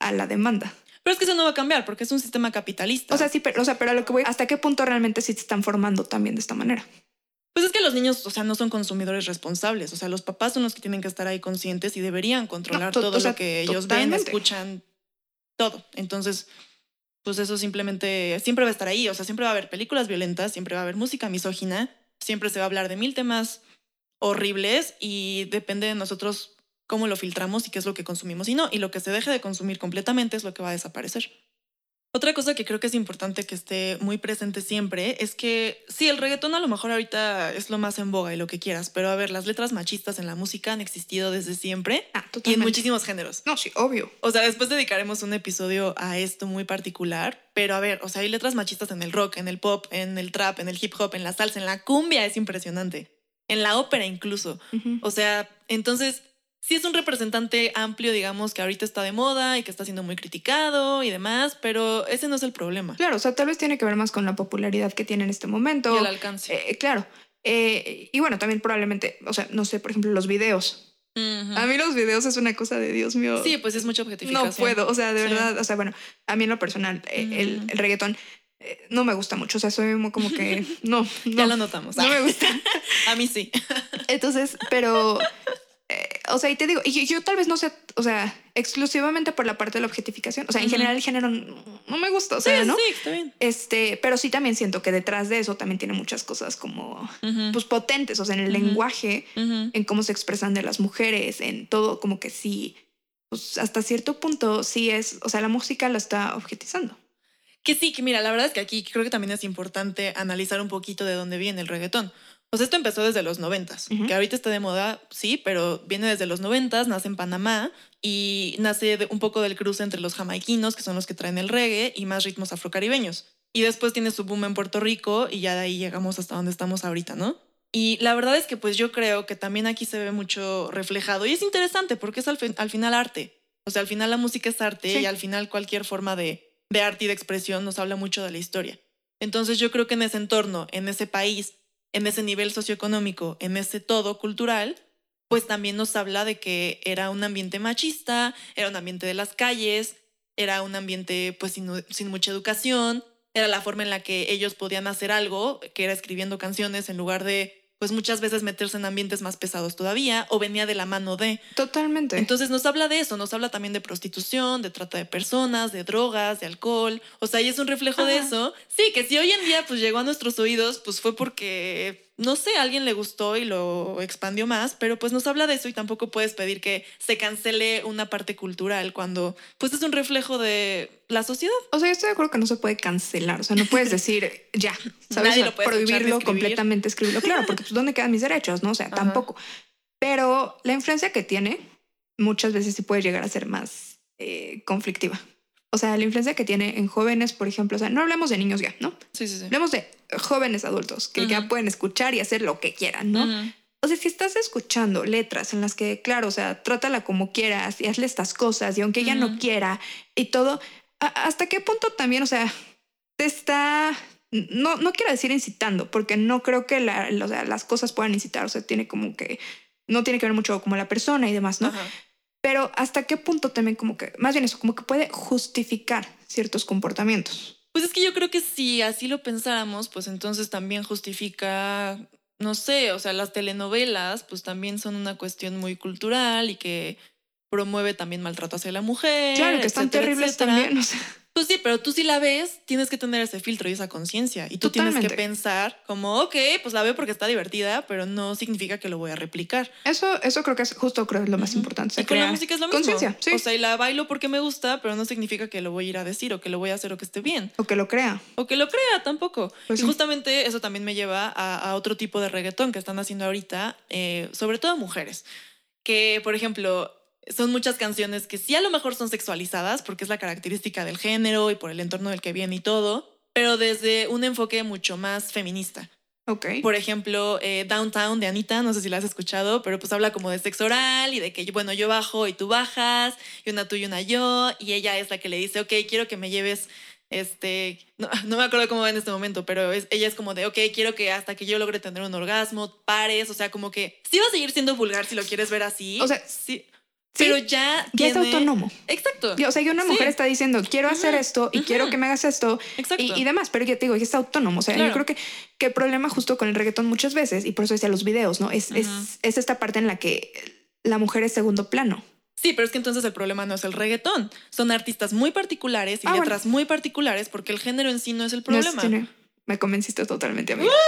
a la demanda. Pero es que eso no va a cambiar porque es un sistema capitalista. O sea, sí, pero, o sea, pero a lo que voy, hasta qué punto realmente sí se están formando también de esta manera. Pues es que los niños, o sea, no son consumidores responsables. O sea, los papás son los que tienen que estar ahí conscientes y deberían controlar to- todo o sea, lo que ellos totalmente. ven, escuchan, todo. Entonces, pues eso simplemente siempre va a estar ahí. O sea, siempre va a haber películas violentas, siempre va a haber música misógina, siempre se va a hablar de mil temas horribles y depende de nosotros cómo lo filtramos y qué es lo que consumimos y no. Y lo que se deje de consumir completamente es lo que va a desaparecer. Otra cosa que creo que es importante que esté muy presente siempre es que sí, el reggaetón a lo mejor ahorita es lo más en boga y lo que quieras, pero a ver, las letras machistas en la música han existido desde siempre Ah, y en muchísimos géneros. No, sí, obvio. O sea, después dedicaremos un episodio a esto muy particular, pero a ver, o sea, hay letras machistas en el rock, en el pop, en el trap, en el hip hop, en la salsa, en la cumbia, es impresionante. En la ópera incluso. O sea, entonces sí es un representante amplio, digamos, que ahorita está de moda y que está siendo muy criticado y demás, pero ese no es el problema. Claro, o sea, tal vez tiene que ver más con la popularidad que tiene en este momento. Y el alcance. Eh, claro. Eh, y bueno, también probablemente, o sea, no sé, por ejemplo, los videos. A mí los videos es una cosa de Dios mío. Sí, pues es mucha objetificación. no puedo, o sea, de Sí. verdad, o sea, bueno, a mí en lo personal, eh, el, el reggaetón no me gusta mucho, o sea, soy como que, no, Ya no, lo notamos. no me gusta. A mí sí. Entonces, pero, eh, o sea, y te digo, y yo, yo tal vez no sé, o sea, exclusivamente por la parte de la objetificación, o sea, en general el género no, me gusta, o sea, ¿no? Sí, está bien. Este, pero sí también siento que detrás de eso también tiene muchas cosas como, pues, potentes, o sea, en el lenguaje, en cómo se expresan de las mujeres, en todo, como que sí, pues, hasta cierto punto sí es, o sea, la música lo está objetizando. Que sí, que mira, la verdad es que aquí creo que también es importante analizar un poquito de dónde viene el reggaetón. Pues esto empezó desde los noventas, Ujú. que ahorita está de moda, sí, pero viene desde los noventas, nace en Panamá y nace de- un poco del cruce entre los jamaiquinos, que son los que traen el reggae, y más ritmos afrocaribeños. Y después tiene su boom en Puerto Rico y ya de ahí llegamos hasta donde estamos ahorita, ¿no? Y la verdad es que pues yo creo que también aquí se ve mucho reflejado y es interesante porque es al, fin- al final arte. O sea, al final la música es arte Sí. y al final cualquier forma de, de arte y de expresión nos habla mucho de la historia. Entonces yo creo que en ese entorno, en ese país, en ese nivel socioeconómico, en ese todo cultural, pues también nos habla de que era un ambiente machista, era un ambiente de las calles, era un ambiente pues sin, sin mucha educación, era la forma en la que ellos podían hacer algo, que era escribiendo canciones en lugar de pues muchas veces meterse en ambientes más pesados todavía, o venía de la mano de. Totalmente. Entonces nos habla de eso, nos habla también de prostitución, de trata de personas, de drogas, de alcohol. O sea, y es un reflejo de eso. Sí, que si hoy en día pues llegó a nuestros oídos, pues fue porque, no sé, a alguien le gustó y lo expandió más, pero pues nos habla de eso y tampoco puedes pedir que se cancele una parte cultural cuando pues es un reflejo de la sociedad. O sea, yo estoy de acuerdo que no se puede cancelar. O sea, no puedes decir ya, ¿sabes? Nadie lo puede prohibirlo completamente, escribirlo. Claro, porque pues ¿dónde quedan mis derechos? No, o sea, Ajá. tampoco. Pero la influencia que tiene muchas veces sí puede llegar a ser más eh, conflictiva. O sea, la influencia que tiene en jóvenes, por ejemplo, o sea, no hablemos de niños ya, ¿no? Sí, sí, sí. Hablemos de jóvenes adultos que ya pueden escuchar y hacer lo que quieran, ¿no? O sea, si estás escuchando letras en las que, claro, o sea, trátala como quieras y hazle estas cosas y aunque ella no quiera y todo, ¿a- ¿hasta qué punto también, o sea, te está, no, no quiero decir incitando, porque no creo que la- o sea, las cosas puedan incitar, o sea, tiene como que, no tiene que ver mucho como la persona y demás, ¿no? Ajá. Pero hasta qué punto también como que, más bien eso, como que puede justificar ciertos comportamientos. Pues es que yo creo que si así lo pensáramos, pues entonces también justifica, no sé, o sea, las telenovelas, pues también son una cuestión muy cultural y que promueve también maltrato hacia la mujer. Claro, que están etcétera, terribles etcétera. también, o sea, Pues sí, pero tú si la ves, tienes que tener ese filtro y esa conciencia. Y tú tienes que pensar como, ok, pues la veo porque está divertida, pero no significa que lo voy a replicar. eso, eso creo que es justo creo es lo más importante. o sea, Y con la música es lo mismo. Conciencia, sí. O sea, y la bailo porque me gusta, pero no significa que lo voy a ir a decir o que lo voy a hacer o que esté bien. o que lo crea. O que lo crea tampoco. Pues y sí. justamente eso también me lleva a, a otro tipo de reggaetón que están haciendo ahorita, eh, sobre todo mujeres. Que, por ejemplo, son muchas canciones que sí a lo mejor son sexualizadas porque es la característica del género y por el entorno del que viene y todo, pero desde un enfoque mucho más feminista. Ok. Por ejemplo, eh, Downtown de Anita, no sé si la has escuchado, pero pues habla como de sexo oral y de que, bueno, yo bajo y tú bajas, y una tú y una yo, y ella es la que le dice, ok, quiero que me lleves, este, no, no me acuerdo cómo va en este momento, pero es- ella es como de, ok, quiero que hasta que yo logre tener un orgasmo, pares, o sea, como que sí va a seguir siendo vulgar si lo quieres ver así. O sea, sí, Sí, pero ya... ya es autónomo. Exacto. O sea, que una Sí. mujer está diciendo, quiero hacer esto y quiero que me hagas esto Exacto. y, y demás, pero ya te digo, ya está autónomo. O sea, Claro. yo creo que, que el problema justo con el reggaetón muchas veces, y por eso decía los videos, ¿no? Es, es, esta parte en la que la mujer es segundo plano. Sí, pero es que entonces el problema no es el reggaetón. Son artistas muy particulares y Ah, bueno. letras muy particulares porque el género en sí no es el No es- problema. Me convenciste totalmente, amigo.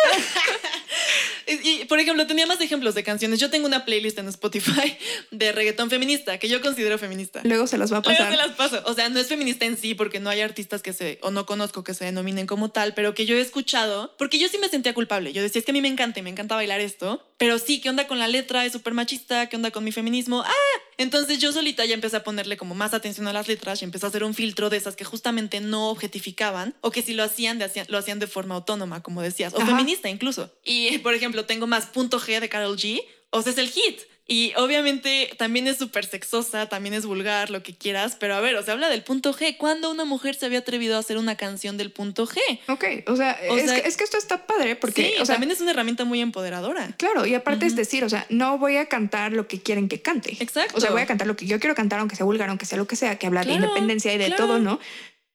Y, y, por ejemplo, tenía más ejemplos de canciones. Yo tengo una playlist en Spotify de reggaetón feminista que yo considero feminista. Luego se las va a Luego pasar. se las paso. O sea, no es feminista en sí porque no hay artistas que se, o no conozco que se denominen como tal, pero que yo he escuchado, porque yo sí me sentía culpable. Yo decía, es que a mí me encanta y me encanta bailar esto, pero sí, ¿qué onda con la letra? Es súper machista, ¿qué onda con mi feminismo? Ah, entonces yo solita ya empecé a ponerle como más atención a las letras y empecé a hacer un filtro de esas que justamente no objetificaban o que si lo hacían, de lo hacían de forma autónoma, como decías, o Ajá. feminista incluso. Y, por ejemplo, tengo más punto G de Carol G, o sea, es el hit. Y obviamente también es súper sexosa, también es vulgar, lo que quieras, pero a ver, o sea, habla del punto G. ¿Cuándo una mujer se había atrevido a hacer una canción del punto G? Ok, o sea, O es, sea, que, es que esto está padre porque, sí, o sea, también es una herramienta muy empoderadora. claro, y aparte es decir, o sea, no voy a cantar lo que quieren que cante. Exacto. O sea, voy a cantar lo que yo quiero cantar, aunque sea vulgar, aunque sea lo que sea, que habla de Claro, independencia y de claro. todo, ¿no?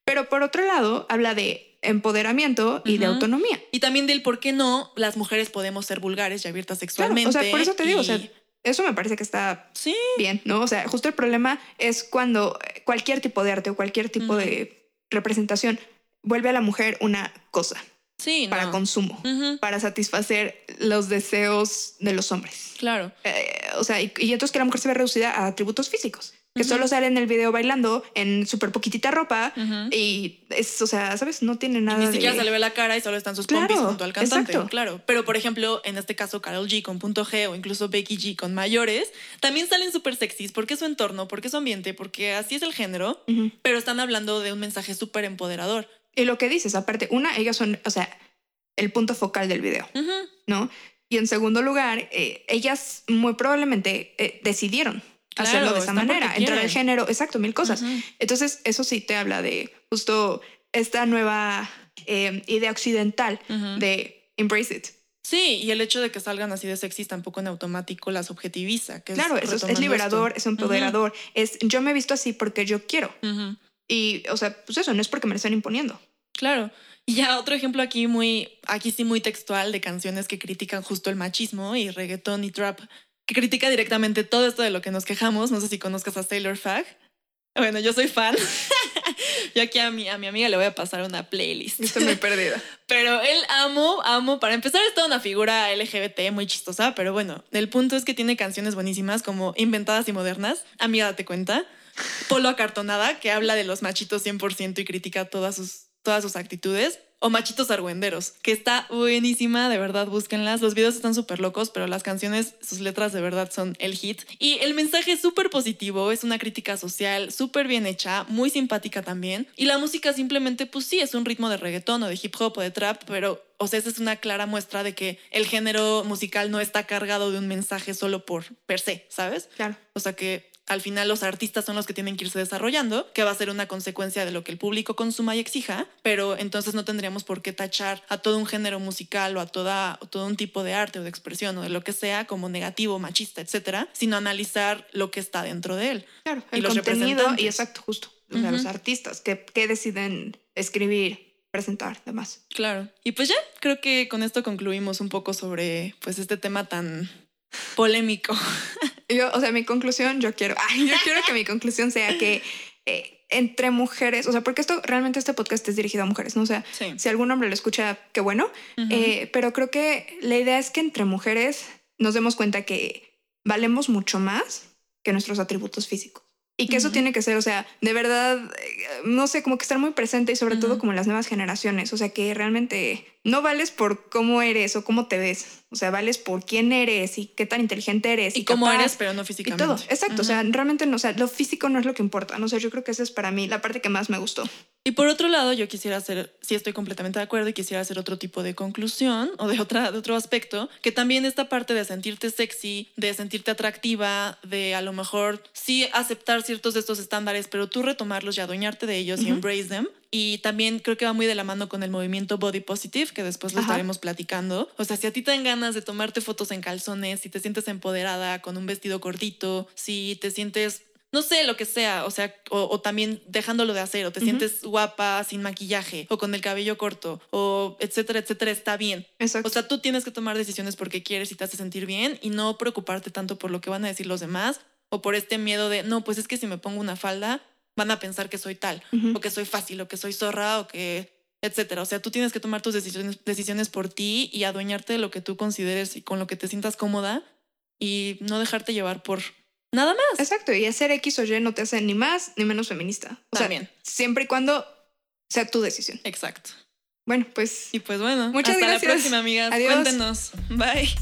Pero por otro lado, habla de empoderamiento y de autonomía. Y también del por qué no las mujeres podemos ser vulgares y abiertas Claro, sexualmente. o sea, por eso te digo, o sea, eso me parece que está sí, bien, ¿no? O sea, justo el problema es cuando cualquier tipo de arte o cualquier tipo de representación vuelve a la mujer una cosa sí, para no. consumo, para satisfacer los deseos de los hombres. Claro. Eh, o sea, y, y entonces que la mujer se ve reducida a atributos físicos, que solo sale en el video bailando en súper poquitita ropa y es, o sea, ¿sabes? No tiene Y nada ni de... siquiera se le ve la cara y solo están sus Claro, pompis junto al cantante, exacto. claro. Pero por ejemplo, en este caso, Carol G con punto G o incluso Becky G con mayores, también salen súper sexys porque es su entorno, porque es su ambiente, porque así es el género, pero están hablando de un mensaje súper empoderador. Y lo que dices, aparte, una, ellas son, o sea, el punto focal del video, ¿no? Y en segundo lugar, eh, ellas muy probablemente eh, decidieron Claro, hacerlo de esa manera, entrar al género, exacto, mil cosas. Entonces, eso sí te habla de justo esta nueva eh, idea occidental de embrace it. Sí, y el hecho de que salgan así de sexys tampoco en automático las objetiviza. Que Claro, eso es, es retomando liberador, esto. es empoderador, es yo me he visto así porque yo quiero. Y, o sea, pues eso, no es porque me lo están imponiendo. Claro. Y ya otro ejemplo aquí muy, aquí sí muy textual de canciones que critican justo el machismo y reggaetón y trap, que critica directamente todo esto de lo que nos quejamos. No sé si conozcas a Taylor Fag. Bueno, yo soy fan. yo aquí a mi, a mi amiga le voy a pasar una playlist. Estoy muy perdida. Pero él amo, amo. Para empezar, es toda una figura LGBT muy chistosa, pero bueno, el punto es que tiene canciones buenísimas como Inventadas y Modernas. Amiga, date cuenta. Polo acartonada, que habla de los machitos 100% y critica todas sus, todas sus actitudes. O Machitos Argüenderos, que está buenísima, de verdad, búsquenlas. Los videos están súper locos, pero las canciones, sus letras de verdad son el hit. Y el mensaje es súper positivo, es una crítica social súper bien hecha, muy simpática también. Y la música simplemente, pues sí, es un ritmo de reggaetón o de hip hop o de trap, pero, o sea, esa es una clara muestra de que el género musical no está cargado de un mensaje solo por per se, ¿sabes? Claro. O sea que al final los artistas son los que tienen que irse desarrollando, que va a ser una consecuencia de lo que el público consuma y exija, pero entonces no tendríamos por qué tachar a todo un género musical o a toda, todo un tipo de arte o de expresión o de lo que sea como negativo, machista, etcétera, sino analizar lo que está dentro de él. Claro, el contenido y exacto, justo. O sea, los artistas que, que deciden escribir, presentar, demás. Claro. Y pues ya, creo que con esto concluimos un poco sobre pues este tema tan polémico. Yo, o sea, mi conclusión, yo quiero, yo quiero que mi conclusión sea que eh, entre mujeres, o sea, porque esto realmente este podcast es dirigido a mujeres, ¿no? O sea, si algún hombre lo escucha, qué bueno, eh, pero creo que la idea es que entre mujeres nos demos cuenta que valemos mucho más que nuestros atributos físicos. Y que eso tiene que ser, o sea, de verdad, eh, no sé, como que estar muy presente y sobre todo como en las nuevas generaciones, o sea, que realmente no vales por cómo eres o cómo te ves, o sea, vales por quién eres y qué tan inteligente eres. Y, cómo eres, pero no físicamente. Y todo, exacto, o sea, realmente no, o sea, lo físico no es lo que importa, no sé, yo creo que esa es para mí la parte que más me gustó. Y por otro lado, yo quisiera hacer, sí estoy completamente de acuerdo y quisiera hacer otro tipo de conclusión o de, otra, de otro aspecto, que también esta parte de sentirte sexy, de sentirte atractiva, de a lo mejor sí aceptar ciertos de estos estándares, pero tú retomarlos y adueñarte de ellos y embrace them. Y también creo que va muy de la mano con el movimiento body positive, que después lo estaremos platicando. O sea, si a ti te dan ganas de tomarte fotos en calzones, si te sientes empoderada con un vestido cortito, si te sientes no sé, lo que sea, o sea, o, también dejándolo de hacer, o te sientes guapa sin maquillaje, o con el cabello corto, o etcétera, etcétera, está bien. Exacto. O sea, tú tienes que tomar decisiones porque quieres y te hace sentir bien y no preocuparte tanto por lo que van a decir los demás o por este miedo de, no, pues es que si me pongo una falda, van a pensar que soy tal, o que soy fácil, o que soy zorra, o que etcétera. O sea, tú tienes que tomar tus decisiones, decisiones por ti y adueñarte de lo que tú consideres y con lo que te sientas cómoda y no dejarte llevar por Nada más. Exacto, y hacer X o Y no te hace ni más ni menos feminista. O También. siempre y cuando sea tu decisión. Exacto. Bueno, pues. Y pues bueno, muchas hasta gracias. la próxima, amigas. Adiós. Cuéntenos. Bye.